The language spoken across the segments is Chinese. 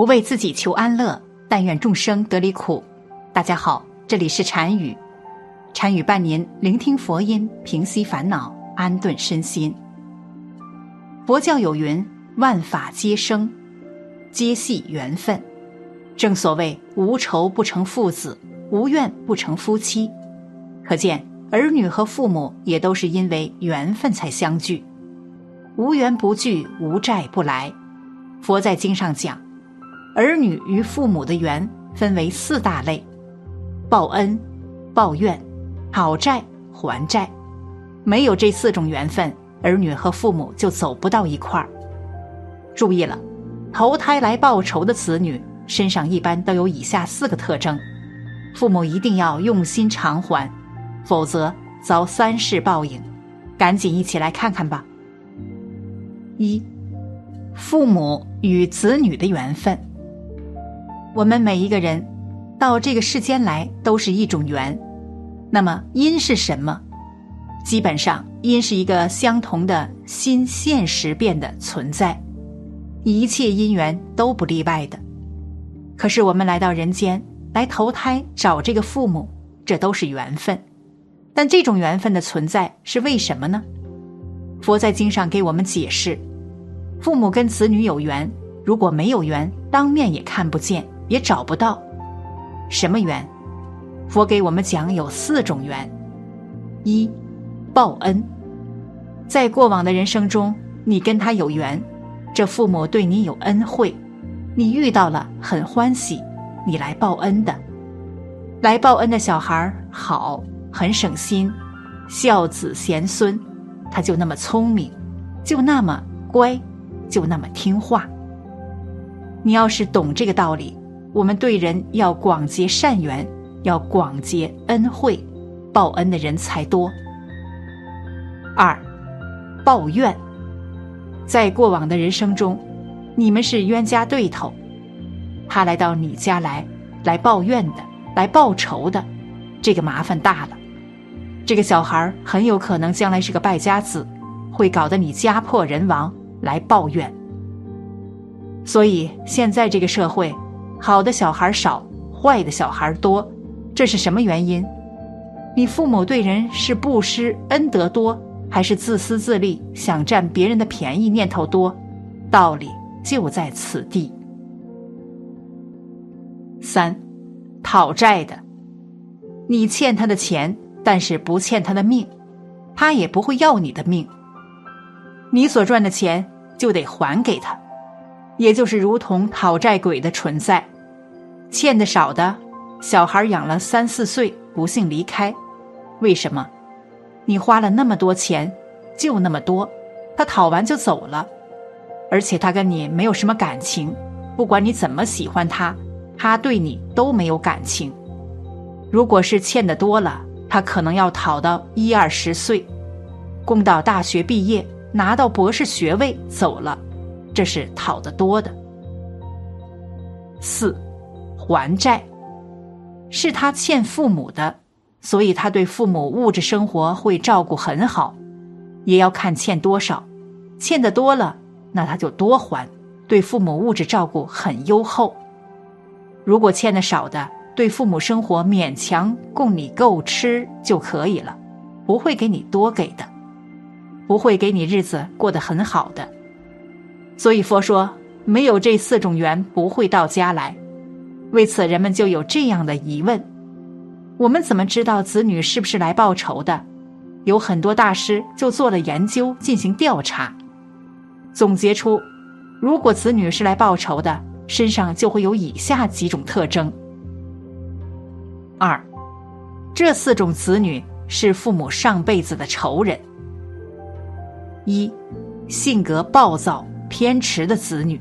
不为自己求安乐，但愿众生得离苦。大家好，这里是禅语，禅语伴您聆听佛音，平息烦恼，安顿身心。佛教有云：“万法皆生，皆系缘分。”正所谓“无仇不成父子，无怨不成夫妻”。可见儿女和父母也都是因为缘分才相聚。无缘不聚，无债不来。佛在经上讲，儿女与父母的缘分为四大类：报恩、报怨、讨债、还债。没有这四种缘分，儿女和父母就走不到一块儿。注意了，投胎来报仇的子女身上一般都有以下四个特征：父母一定要用心偿还，否则遭三世报应。赶紧一起来看看吧。一、父母与子女的缘分。我们每一个人到这个世间来都是一种缘，那么因是什么？基本上因是一个相同的心现实变的存在，一切因缘都不例外的。可是我们来到人间来投胎找这个父母，这都是缘分。但这种缘分的存在是为什么呢？佛在经上给我们解释。父母跟子女有缘，如果没有缘，当面也看不见，也找不到。什么缘？佛给我们讲有四种缘：一、报恩。在过往的人生中，你跟他有缘，这父母对你有恩惠，你遇到了很欢喜，你来报恩的。来报恩的小孩好，很省心，孝子贤孙，他就那么聪明，就那么乖。就那么听话。你要是懂这个道理，我们对人要广结善缘，要广结恩惠，报恩的人才多。二，报怨，在过往的人生中，你们是冤家对头，他来到你家来，来抱怨的，来报仇的，这个麻烦大了。这个小孩很有可能将来是个败家子，会搞得你家破人亡。来抱怨，所以现在这个社会，好的小孩少，坏的小孩多，这是什么原因？你父母对人是布施恩德多，还是自私自利想占别人的便宜念头多？道理就在此地。三，讨债的，你欠他的钱，但是不欠他的命，他也不会要你的命。你所赚的钱就得还给他，也就是如同讨债鬼的存在。欠的少的，小孩养了三四岁不幸离开，为什么？你花了那么多钱，就那么多，他讨完就走了，而且他跟你没有什么感情，不管你怎么喜欢他，他对你都没有感情。如果是欠的多了，他可能要讨到一二十岁，供到大学毕业。拿到博士学位走了，这是讨的多的。四，还债，是他欠父母的，所以他对父母物质生活会照顾很好，也要看欠多少，欠的多了，那他就多还，对父母物质照顾很优厚。如果欠的少的，对父母生活勉强供你够吃就可以了，不会给你多给的。不会给你日子过得很好的，所以佛说没有这四种缘不会到家来。为此，人们就有这样的疑问：我们怎么知道子女是不是来报仇的？有很多大师就做了研究，进行调查，总结出，如果子女是来报仇的，身上就会有以下几种特征。二，这四种子女是父母上辈子的仇人。一，性格暴躁、偏执的子女。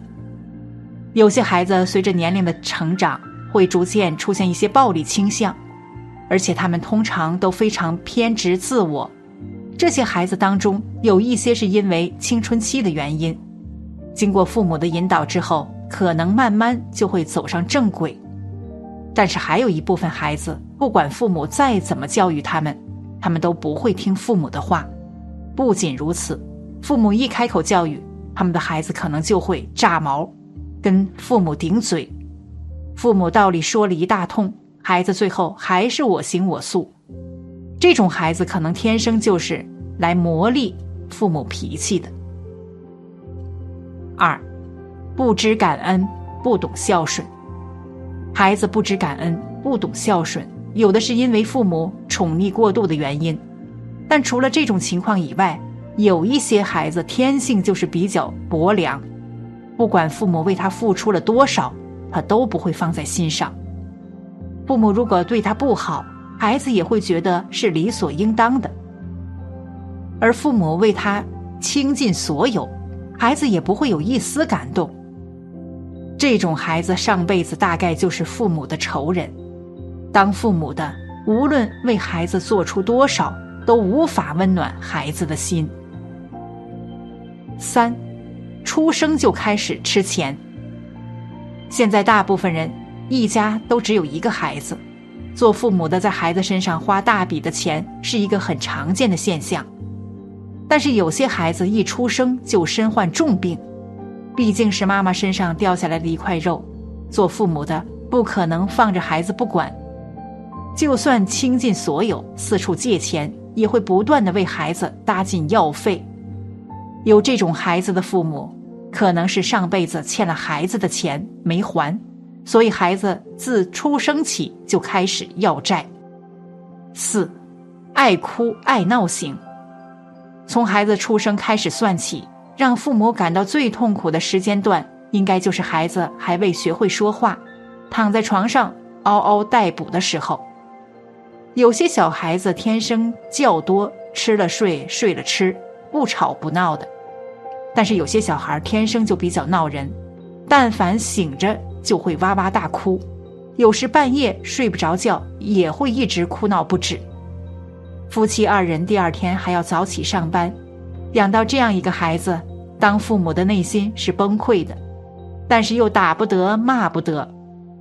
有些孩子随着年龄的成长，会逐渐出现一些暴力倾向，而且他们通常都非常偏执自我。这些孩子当中，有一些是因为青春期的原因，经过父母的引导之后，可能慢慢就会走上正轨。但是还有一部分孩子，不管父母再怎么教育他们，他们都不会听父母的话。不仅如此，父母一开口教育，他们的孩子可能就会炸毛。跟父母顶嘴，父母道理说了一大通，孩子最后还是我行我素。这种孩子可能天生就是来磨砺父母脾气的。二，不知感恩，不懂孝顺。孩子不知感恩，不懂孝顺，有的是因为父母宠溺过度的原因，但除了这种情况以外，有一些孩子天性就是比较薄凉。不管父母为他付出了多少，他都不会放在心上。父母如果对他不好，孩子也会觉得是理所应当的。而父母为他倾尽所有，孩子也不会有一丝感动。这种孩子上辈子大概就是父母的仇人。当父母的，无论为孩子做出多少，都无法温暖孩子的心。三。出生就开始吃钱。现在大部分人一家都只有一个孩子，做父母的在孩子身上花大笔的钱是一个很常见的现象。但是有些孩子一出生就身患重病，毕竟是妈妈身上掉下来的一块肉，做父母的不可能放着孩子不管，就算倾尽所有四处借钱，也会不断的为孩子搭进药费。有这种孩子的父母。可能是上辈子欠了孩子的钱没还，所以孩子自出生起就开始要债。四，爱哭爱闹型。从孩子出生开始算起，让父母感到最痛苦的时间段，应该就是孩子还未学会说话，躺在床上嗷嗷待哺的时候。有些小孩子天生觉多，吃了睡，睡了吃，不吵不闹的。但是有些小孩天生就比较闹人，但凡醒着就会哇哇大哭，有时半夜睡不着觉也会一直哭闹不止。夫妻二人第二天还要早起上班，养到这样一个孩子，当父母的内心是崩溃的，但是又打不得骂不得，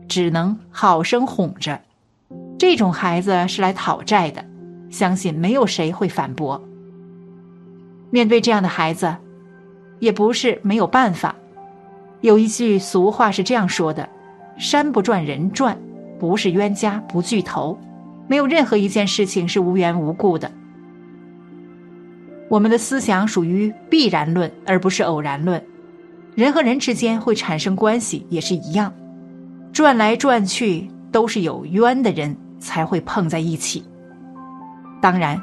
只能好生哄着。这种孩子是来讨债的，相信没有谁会反驳。面对这样的孩子。也不是没有办法，有一句俗话是这样说的：“山不转人转，不是冤家不聚头。”没有任何一件事情是无缘无故的。我们的思想属于必然论，而不是偶然论。人和人之间会产生关系，也是一样，转来转去都是有冤的人才会碰在一起。当然，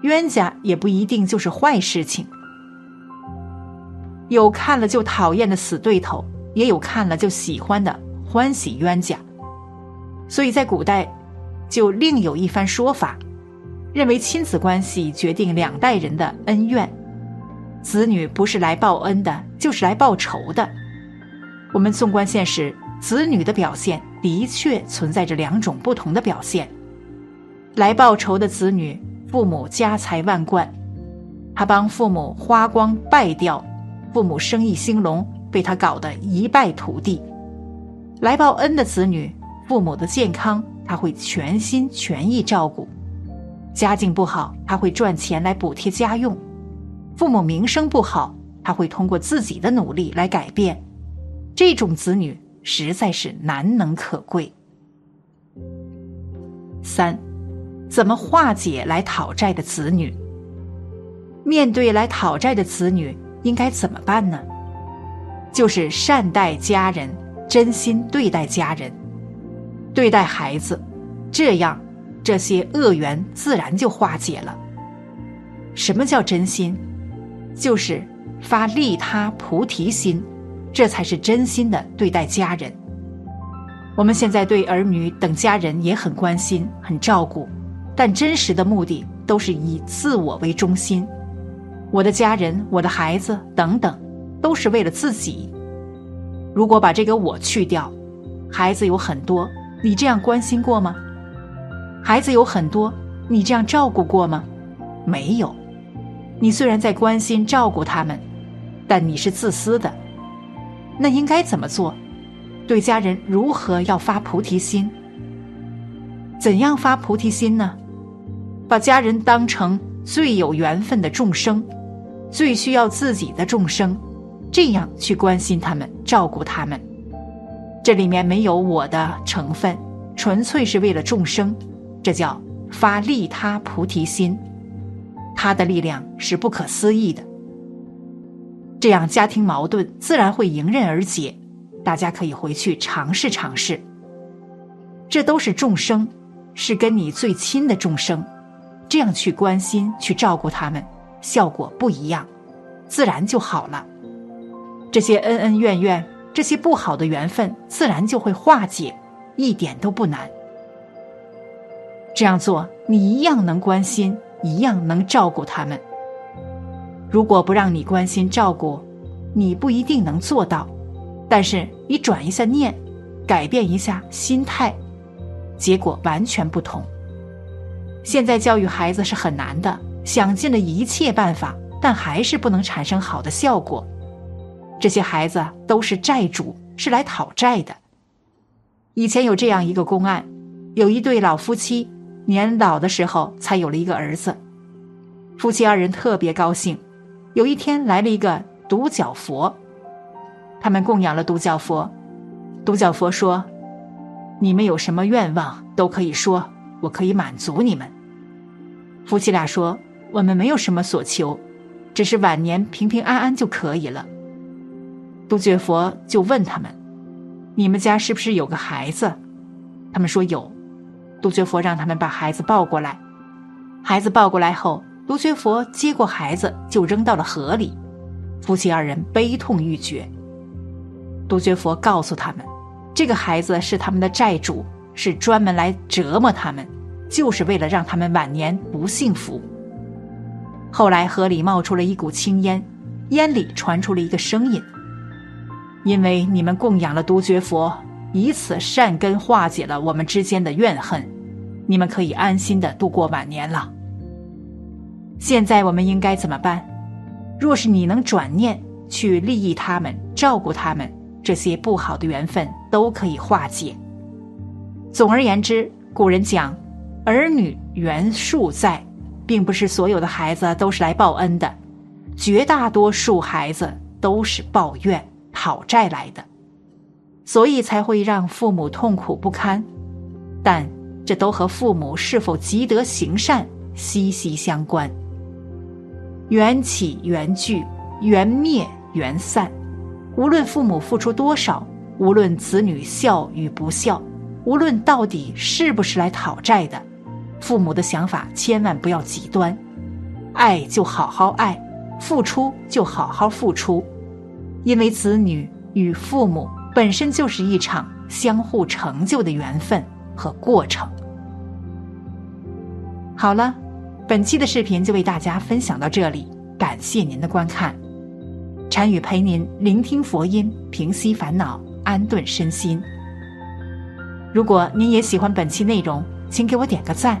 冤家也不一定就是坏事情。有看了就讨厌的死对头，也有看了就喜欢的欢喜冤家。所以在古代，就另有一番说法，认为亲子关系决定两代人的恩怨，子女不是来报恩的，就是来报仇的。我们纵观现实，子女的表现的确存在着两种不同的表现。来报仇的子女，父母家财万贯，他帮父母花光败掉。父母生意兴隆，被他搞得一败涂地；来报恩的子女，父母的健康他会全心全意照顾；家境不好，他会赚钱来补贴家用；父母名声不好，他会通过自己的努力来改变。这种子女实在是难能可贵。三，怎么化解来讨债的子女？面对来讨债的子女。应该怎么办呢？就是善待家人，真心对待家人，对待孩子，这样这些恶缘自然就化解了。什么叫真心？就是发利他菩提心，这才是真心的对待家人。我们现在对儿女等家人也很关心、很照顾，但真实的目的都是以自我为中心。我的家人、我的孩子等等，都是为了自己。如果把这个我去掉，孩子有很多，你这样关心过吗？孩子有很多，你这样照顾过吗？没有。你虽然在关心照顾他们，但你是自私的。那应该怎么做？对家人如何要发菩提心？怎样发菩提心呢？把家人当成最有缘分的众生，最需要自己的众生，这样去关心他们、照顾他们。这里面没有我的成分，纯粹是为了众生，这叫发利他菩提心。他的力量是不可思议的。这样家庭矛盾自然会迎刃而解。大家可以回去尝试尝试。这都是众生，是跟你最亲的众生，这样去关心、去照顾他们，效果不一样，自然就好了。这些恩恩怨怨、这些不好的缘分，自然就会化解，一点都不难。这样做，你一样能关心，一样能照顾他们。如果不让你关心照顾，你不一定能做到。但是你转一下念，改变一下心态，结果完全不同。现在教育孩子是很难的，想尽了一切办法，但还是不能产生好的效果。这些孩子都是债主，是来讨债的。以前有这样一个公案，有一对老夫妻，年老的时候才有了一个儿子，夫妻二人特别高兴。有一天来了一个独角佛。他们供养了独角佛，独角佛说：“你们有什么愿望都可以说，我可以满足你们。”夫妻俩说：“我们没有什么所求，只是晚年平平安安就可以了。”独觉佛就问他们：“你们家是不是有个孩子？”他们说有。独觉佛让他们把孩子抱过来。孩子抱过来后，独觉佛接过孩子就扔到了河里，夫妻二人悲痛欲绝。独觉佛告诉他们，这个孩子是他们的债主，是专门来折磨他们，就是为了让他们晚年不幸福。后来河里冒出了一股青烟，烟里传出了一个声音：“因为你们供养了独觉佛，以此善根化解了我们之间的怨恨，你们可以安心的度过晚年了。现在我们应该怎么办？若是你能转念去利益他们，照顾他们。”这些不好的缘分都可以化解。总而言之，古人讲“儿女缘数在”，并不是所有的孩子都是来报恩的，绝大多数孩子都是抱怨、讨债来的，所以才会让父母痛苦不堪。但这都和父母是否积德行善息息相关。缘起缘聚，缘灭缘散。无论父母付出多少，无论子女孝与不孝，无论到底是不是来讨债的，父母的想法千万不要极端，爱就好好爱，付出就好好付出，因为子女与父母本身就是一场相互成就的缘分和过程。好了，本期的视频就为大家分享到这里，感谢您的观看。禅语陪您聆听佛音，平息烦恼，安顿身心。如果您也喜欢本期内容，请给我点个赞，